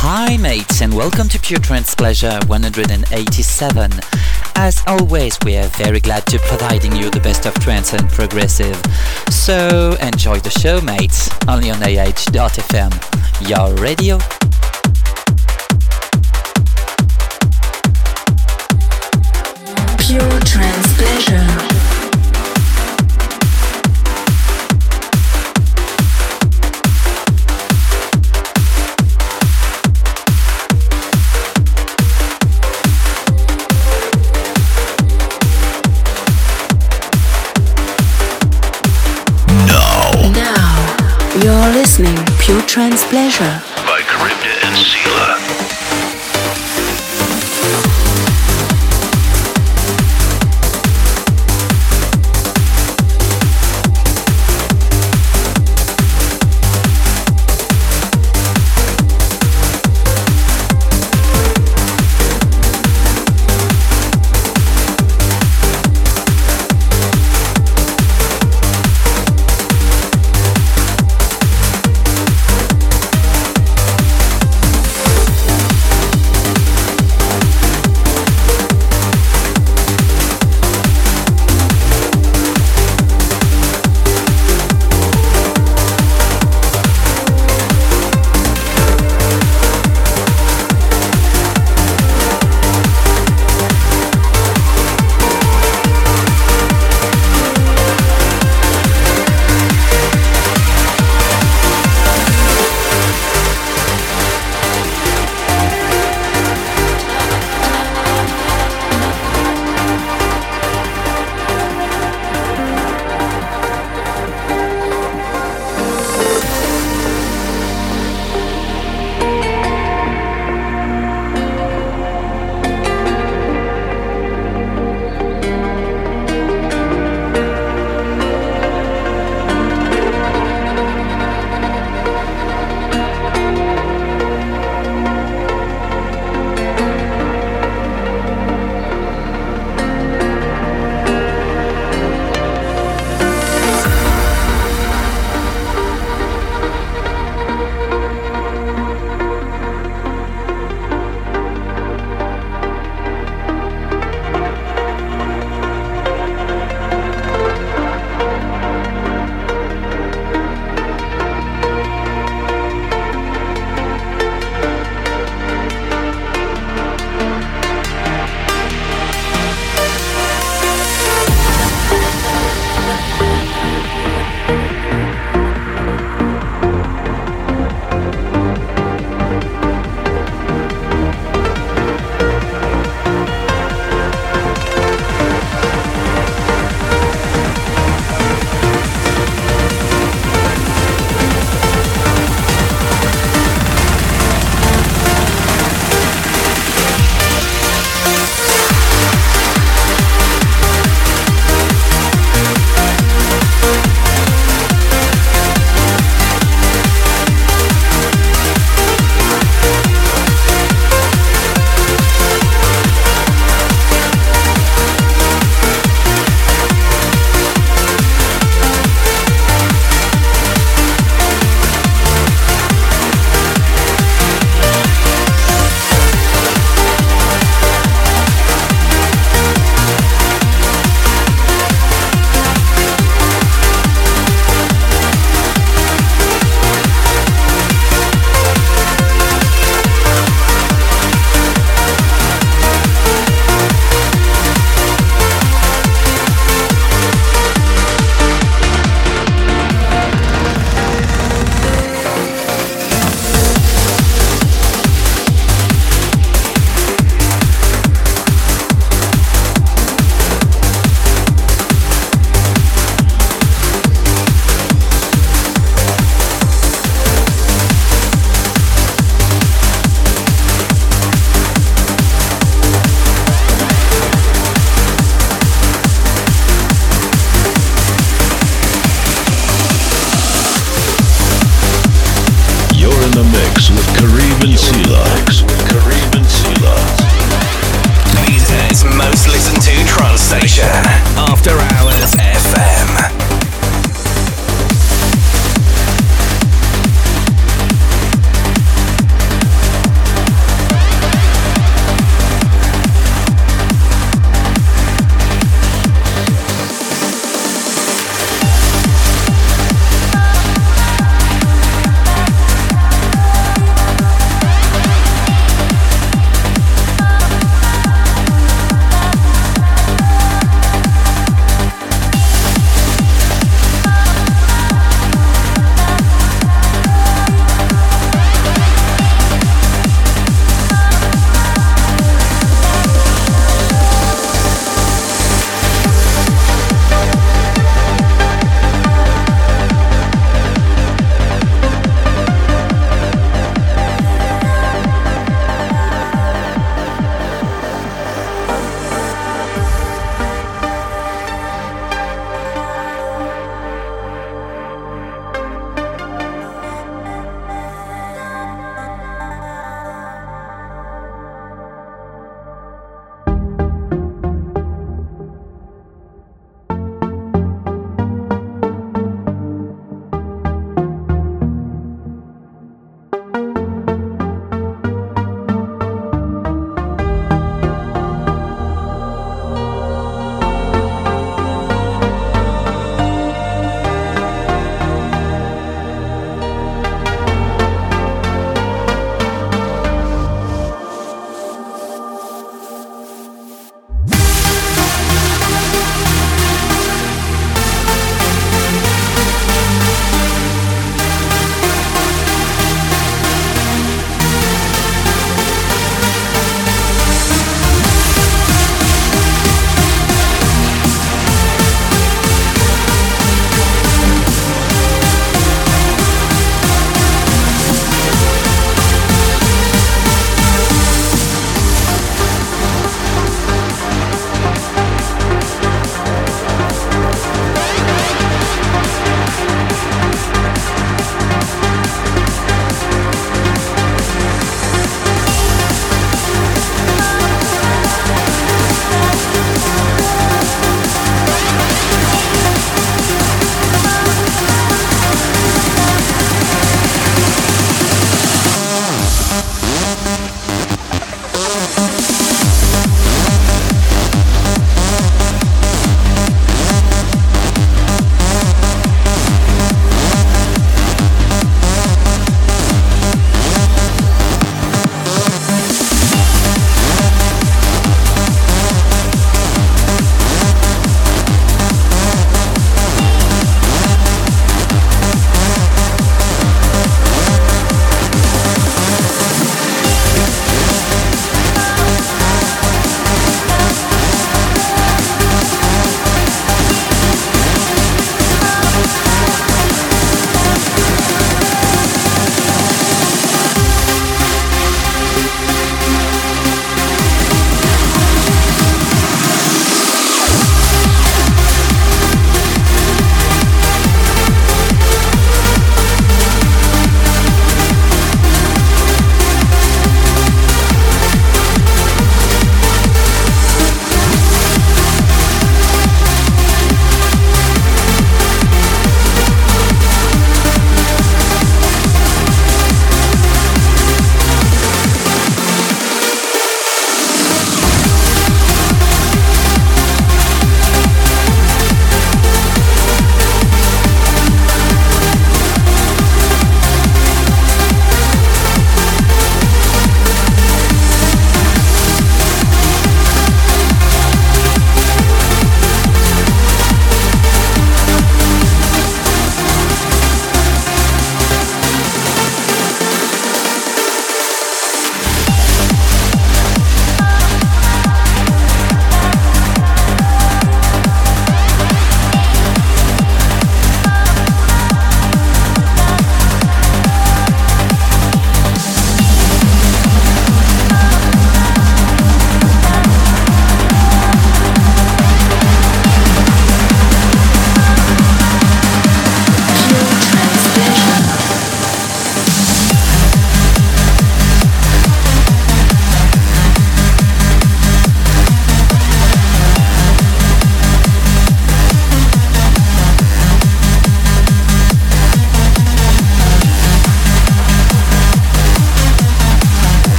Hi mates and welcome to Pure Trance Pleasure 187. As always, we are very glad to providing you the best of trance and progressive. So enjoy the show mates, only on AH.fm, your radio. Pure Trance Pleasure. Listening Pure Trance Pleasure by and.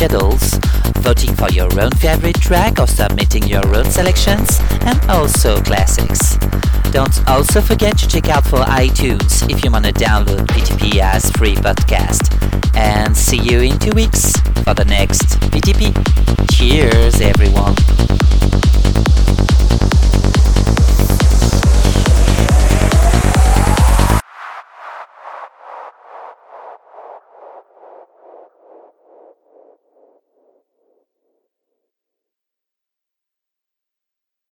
Schedules, voting for your own favorite track or submitting your own selections, and also classics. Don't also forget to check out for iTunes if you want to download PTP as free podcast. And see you in two weeks for the next PTP. Cheers, everyone.